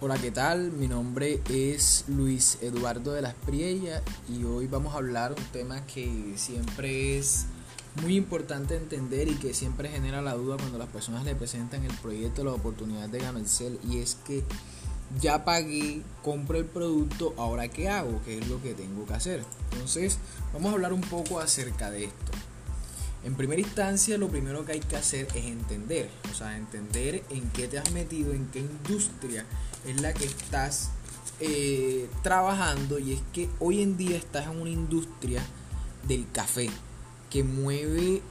Hola, ¿qué tal? Mi nombre es Luis Eduardo de las Priella y hoy vamos a hablar un tema que siempre es muy importante entender y que siempre genera la duda cuando las personas le presentan el proyecto, la oportunidad de ganar el cel y es que ya pagué, compro el producto, ahora qué hago, qué es lo que tengo que hacer. Entonces, vamos a hablar un poco acerca de esto. En primera instancia, lo primero que hay que hacer es entender, o sea, entender en qué te has metido, en qué industria es la que estás eh, trabajando y es que hoy en día estás en una industria del café que mueve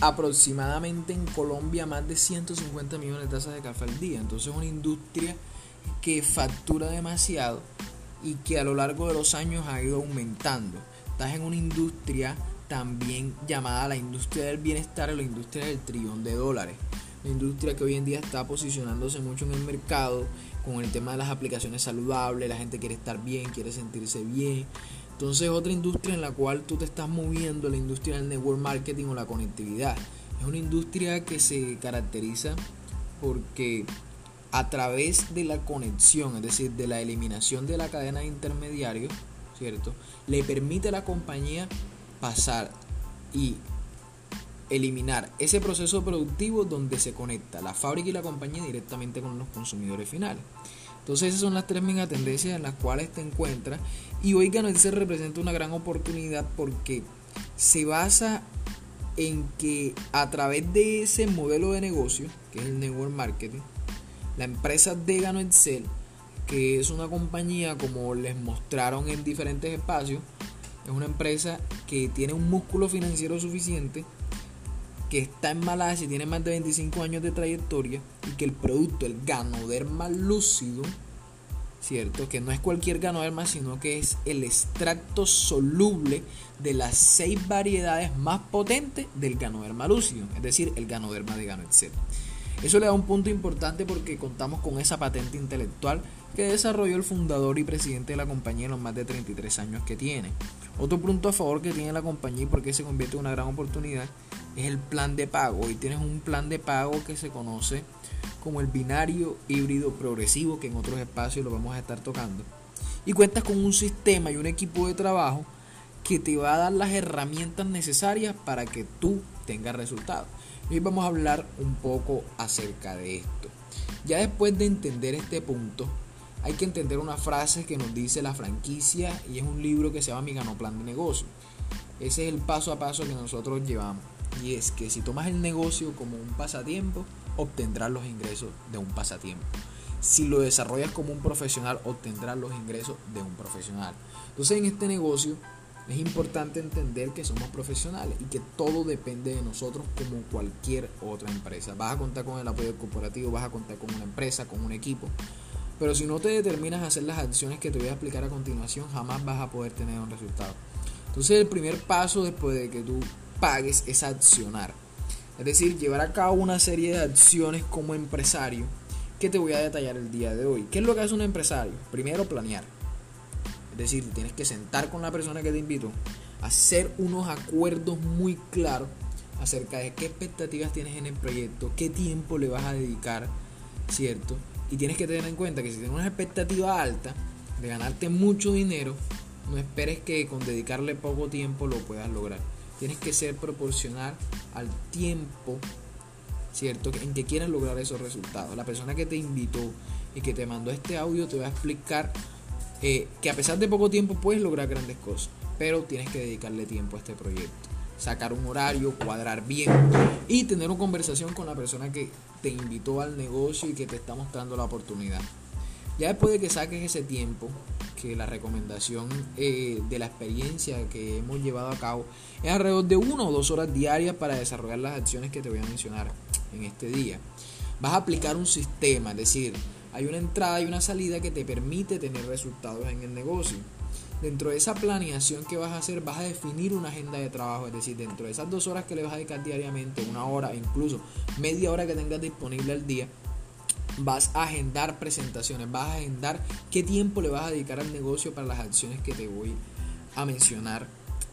aproximadamente en Colombia más de 150 millones de tazas de café al día. Entonces es una industria que factura demasiado y que a lo largo de los años ha ido aumentando. Estás en una industria también llamada la industria del bienestar o la industria del trillón de dólares. Industria que hoy en día está posicionándose mucho en el mercado con el tema de las aplicaciones saludables, la gente quiere estar bien, quiere sentirse bien. Entonces otra industria en la cual tú te estás moviendo, la industria del network marketing o la conectividad. Es una industria que se caracteriza porque a través de la conexión, es decir, de la eliminación de la cadena de intermediarios, ¿cierto? Le permite a la compañía pasar y eliminar ese proceso productivo donde se conecta la fábrica y la compañía directamente con los consumidores finales. Entonces esas son las tres mega tendencias en las cuales te encuentras y hoy se representa una gran oportunidad porque se basa en que a través de ese modelo de negocio, que es el network marketing, la empresa de Gano Excel, que es una compañía como les mostraron en diferentes espacios, es una empresa que tiene un músculo financiero suficiente, que está en Malasia tiene más de 25 años de trayectoria y que el producto, el ganoderma lúcido, ¿cierto? Que no es cualquier ganoderma, sino que es el extracto soluble de las seis variedades más potentes del ganoderma lúcido, es decir, el ganoderma de Gano Excel. Eso le da un punto importante porque contamos con esa patente intelectual que desarrolló el fundador y presidente de la compañía en los más de 33 años que tiene. Otro punto a favor que tiene la compañía y porque se convierte en una gran oportunidad es el plan de pago. Hoy tienes un plan de pago que se conoce como el binario híbrido progresivo, que en otros espacios lo vamos a estar tocando. Y cuentas con un sistema y un equipo de trabajo que te va a dar las herramientas necesarias para que tú tengas resultados. Hoy vamos a hablar un poco acerca de esto. Ya después de entender este punto, hay que entender una frase que nos dice la franquicia y es un libro que se llama Mi Gano Plan de Negocio. Ese es el paso a paso que nosotros llevamos. Y es que si tomas el negocio como un pasatiempo, obtendrás los ingresos de un pasatiempo. Si lo desarrollas como un profesional, obtendrás los ingresos de un profesional. Entonces en este negocio es importante entender que somos profesionales y que todo depende de nosotros como cualquier otra empresa. Vas a contar con el apoyo corporativo, vas a contar con una empresa, con un equipo. Pero si no te determinas a hacer las acciones que te voy a explicar a continuación, jamás vas a poder tener un resultado. Entonces el primer paso después de que tú pagues es accionar. Es decir, llevar a cabo una serie de acciones como empresario que te voy a detallar el día de hoy. ¿Qué es lo que hace un empresario? Primero, planear. Es decir, tienes que sentar con la persona que te invitó, hacer unos acuerdos muy claros acerca de qué expectativas tienes en el proyecto, qué tiempo le vas a dedicar, ¿cierto? Y tienes que tener en cuenta que si tienes una expectativa alta de ganarte mucho dinero, no esperes que con dedicarle poco tiempo lo puedas lograr. Tienes que ser proporcional al tiempo, ¿cierto? En que quieras lograr esos resultados. La persona que te invitó y que te mandó este audio te va a explicar eh, que a pesar de poco tiempo puedes lograr grandes cosas, pero tienes que dedicarle tiempo a este proyecto. Sacar un horario, cuadrar bien y tener una conversación con la persona que te invitó al negocio y que te está mostrando la oportunidad. Ya después de que saques ese tiempo, que la recomendación eh, de la experiencia que hemos llevado a cabo es alrededor de una o dos horas diarias para desarrollar las acciones que te voy a mencionar en este día. Vas a aplicar un sistema, es decir, hay una entrada y una salida que te permite tener resultados en el negocio. Dentro de esa planeación que vas a hacer, vas a definir una agenda de trabajo, es decir, dentro de esas dos horas que le vas a dedicar diariamente, una hora, incluso media hora que tengas disponible al día, vas a agendar presentaciones, vas a agendar qué tiempo le vas a dedicar al negocio para las acciones que te voy a mencionar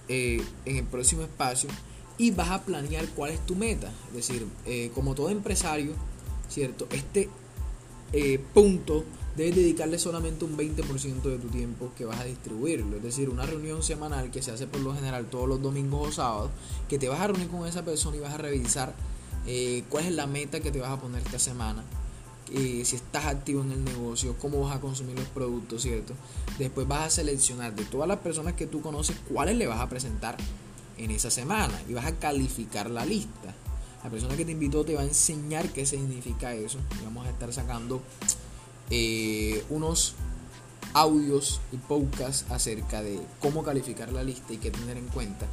eh, en el próximo espacio y vas a planear cuál es tu meta. Es decir, eh, como todo empresario, ¿cierto? Este eh, punto debes dedicarle solamente un 20% de tu tiempo que vas a distribuirlo. Es decir, una reunión semanal que se hace por lo general todos los domingos o sábados, que te vas a reunir con esa persona y vas a revisar eh, cuál es la meta que te vas a poner esta semana. Eh, si estás activo en el negocio, cómo vas a consumir los productos, ¿cierto? Después vas a seleccionar de todas las personas que tú conoces cuáles le vas a presentar en esa semana y vas a calificar la lista. La persona que te invitó te va a enseñar qué significa eso. Y vamos a estar sacando eh, unos audios y podcasts acerca de cómo calificar la lista y qué tener en cuenta.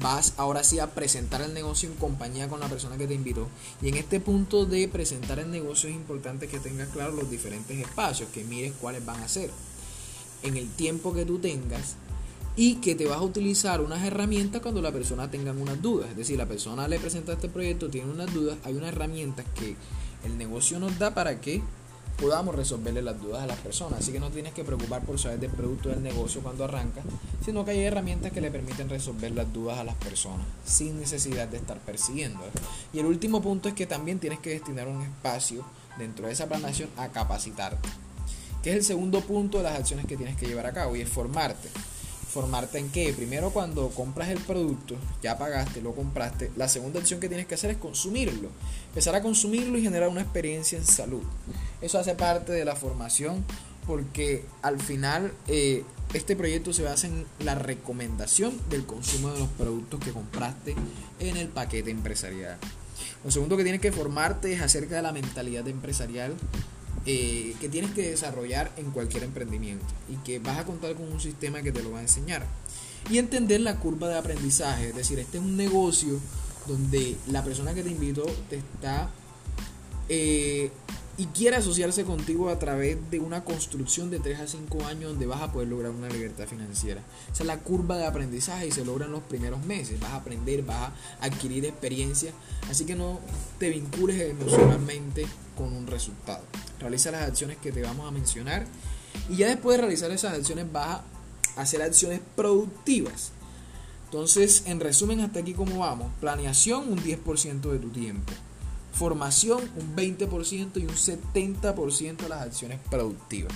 Vas ahora sí a presentar el negocio en compañía con la persona que te invitó. Y en este punto de presentar el negocio es importante que tengas claro los diferentes espacios, que mires cuáles van a ser. En el tiempo que tú tengas y que te vas a utilizar unas herramientas cuando la persona tenga unas dudas. Es decir, la persona le presenta este proyecto, tiene unas dudas, hay unas herramientas que el negocio nos da para que podamos resolverle las dudas a las personas. Así que no tienes que preocupar por saber del producto del negocio cuando arranca, sino que hay herramientas que le permiten resolver las dudas a las personas sin necesidad de estar persiguiendo. Y el último punto es que también tienes que destinar un espacio dentro de esa planeación a capacitarte, que es el segundo punto de las acciones que tienes que llevar a cabo y es formarte formarte en qué? Primero cuando compras el producto, ya pagaste, lo compraste, la segunda acción que tienes que hacer es consumirlo. Empezar a consumirlo y generar una experiencia en salud. Eso hace parte de la formación porque al final eh, este proyecto se basa en la recomendación del consumo de los productos que compraste en el paquete empresarial. Lo segundo que tienes que formarte es acerca de la mentalidad empresarial eh, que tienes que desarrollar en cualquier emprendimiento y que vas a contar con un sistema que te lo va a enseñar. Y entender la curva de aprendizaje, es decir, este es un negocio donde la persona que te invitó te está eh, y quiere asociarse contigo a través de una construcción de 3 a 5 años donde vas a poder lograr una libertad financiera. Esa es la curva de aprendizaje y se logra en los primeros meses. Vas a aprender, vas a adquirir experiencia. Así que no te vincules emocionalmente con un resultado. Realiza las acciones que te vamos a mencionar y ya después de realizar esas acciones vas a hacer acciones productivas. Entonces, en resumen, hasta aquí cómo vamos. Planeación, un 10% de tu tiempo formación un 20% y un 70% de las acciones productivas.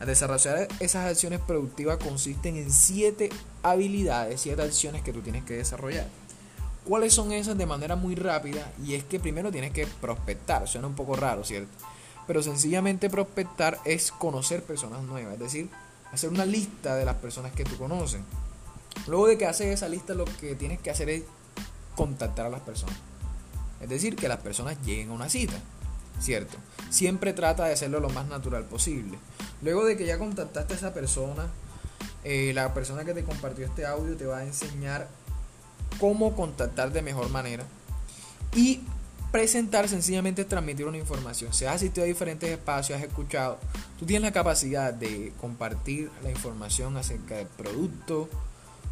Al desarrollar esas acciones productivas consisten en 7 habilidades, 7 acciones que tú tienes que desarrollar. ¿Cuáles son esas de manera muy rápida? Y es que primero tienes que prospectar, suena un poco raro, ¿cierto? Pero sencillamente prospectar es conocer personas nuevas, es decir, hacer una lista de las personas que tú conoces. Luego de que haces esa lista, lo que tienes que hacer es contactar a las personas. Es decir, que las personas lleguen a una cita, ¿cierto? Siempre trata de hacerlo lo más natural posible. Luego de que ya contactaste a esa persona, eh, la persona que te compartió este audio te va a enseñar cómo contactar de mejor manera y presentar sencillamente transmitir una información. Se has asistido a diferentes espacios, has escuchado, tú tienes la capacidad de compartir la información acerca del producto,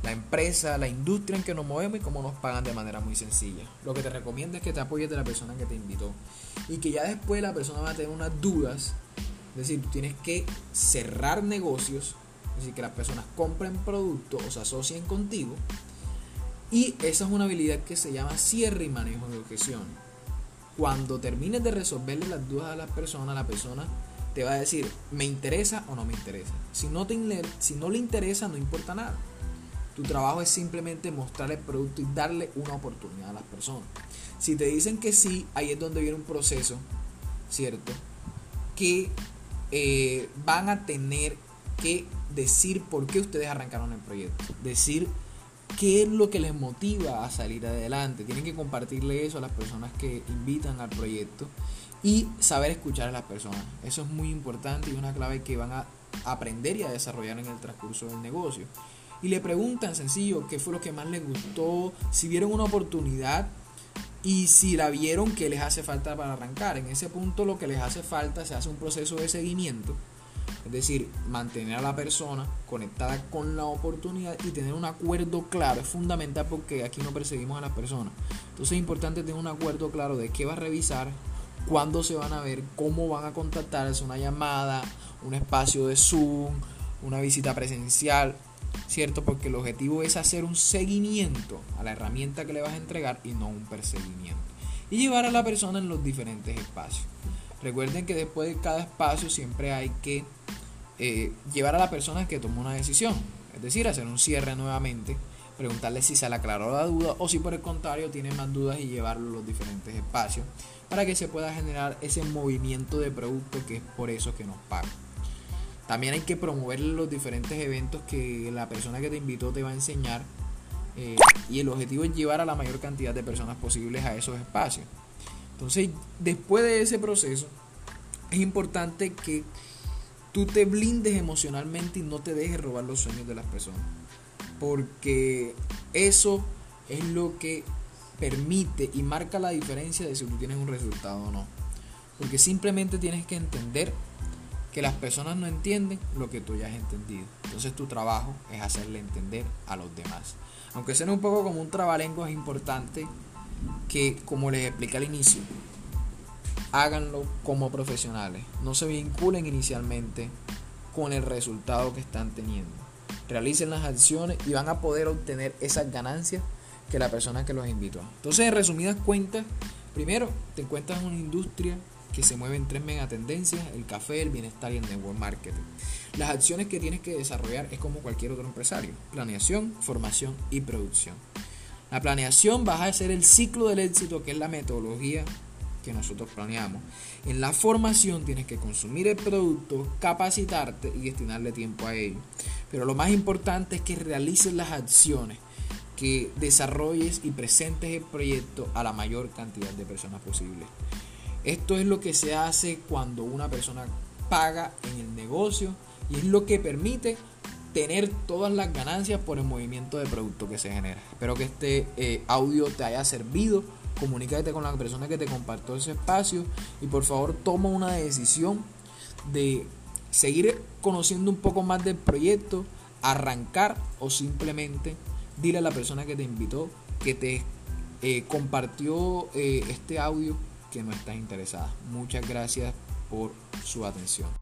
la empresa, la industria en que nos movemos y cómo nos pagan de manera muy sencilla. Lo que te recomiendo es que te apoyes de la persona que te invitó y que ya después la persona va a tener unas dudas. Es decir, tienes que cerrar negocios, es decir, que las personas compren productos o se asocien contigo. Y esa es una habilidad que se llama cierre y manejo de objeción. Cuando termines de resolverle las dudas a las personas, la persona te va a decir, ¿me interesa o no me interesa? Si no, te, si no le interesa, no importa nada. Tu trabajo es simplemente mostrar el producto y darle una oportunidad a las personas. Si te dicen que sí, ahí es donde viene un proceso, ¿cierto? Que eh, van a tener que decir por qué ustedes arrancaron el proyecto. Decir qué es lo que les motiva a salir adelante. Tienen que compartirle eso a las personas que invitan al proyecto y saber escuchar a las personas. Eso es muy importante y una clave que van a aprender y a desarrollar en el transcurso del negocio y le preguntan sencillo qué fue lo que más les gustó, si vieron una oportunidad y si la vieron, qué les hace falta para arrancar. En ese punto lo que les hace falta se hace un proceso de seguimiento, es decir, mantener a la persona conectada con la oportunidad y tener un acuerdo claro. Es fundamental porque aquí no perseguimos a las personas. Entonces es importante tener un acuerdo claro de qué va a revisar, cuándo se van a ver, cómo van a contactarse, una llamada, un espacio de Zoom, una visita presencial, ¿cierto? Porque el objetivo es hacer un seguimiento a la herramienta que le vas a entregar y no un perseguimiento. Y llevar a la persona en los diferentes espacios. Recuerden que después de cada espacio siempre hay que eh, llevar a la persona que tomó una decisión, es decir, hacer un cierre nuevamente, preguntarle si se le aclaró la duda o si por el contrario tiene más dudas y llevarlo a los diferentes espacios para que se pueda generar ese movimiento de producto que es por eso que nos paga. También hay que promover los diferentes eventos que la persona que te invitó te va a enseñar eh, y el objetivo es llevar a la mayor cantidad de personas posibles a esos espacios. Entonces, después de ese proceso, es importante que tú te blindes emocionalmente y no te dejes robar los sueños de las personas. Porque eso es lo que permite y marca la diferencia de si tú tienes un resultado o no. Porque simplemente tienes que entender que las personas no entienden lo que tú ya has entendido. Entonces tu trabajo es hacerle entender a los demás. Aunque sea un poco como un trabalenguas, es importante que, como les expliqué al inicio, háganlo como profesionales. No se vinculen inicialmente con el resultado que están teniendo. Realicen las acciones y van a poder obtener esas ganancias que la persona que los invitó. Entonces, en resumidas cuentas, primero te encuentras en una industria que se mueve en tres megatendencias, el café, el bienestar y el network marketing. Las acciones que tienes que desarrollar es como cualquier otro empresario, planeación, formación y producción. La planeación va a ser el ciclo del éxito, que es la metodología que nosotros planeamos. En la formación tienes que consumir el producto, capacitarte y destinarle tiempo a ello. Pero lo más importante es que realices las acciones, que desarrolles y presentes el proyecto a la mayor cantidad de personas posible. Esto es lo que se hace cuando una persona paga en el negocio y es lo que permite tener todas las ganancias por el movimiento de producto que se genera. Espero que este eh, audio te haya servido. Comunícate con la persona que te compartió ese espacio y por favor toma una decisión de seguir conociendo un poco más del proyecto, arrancar o simplemente dile a la persona que te invitó, que te eh, compartió eh, este audio, que no estás interesada. Muchas gracias por su atención.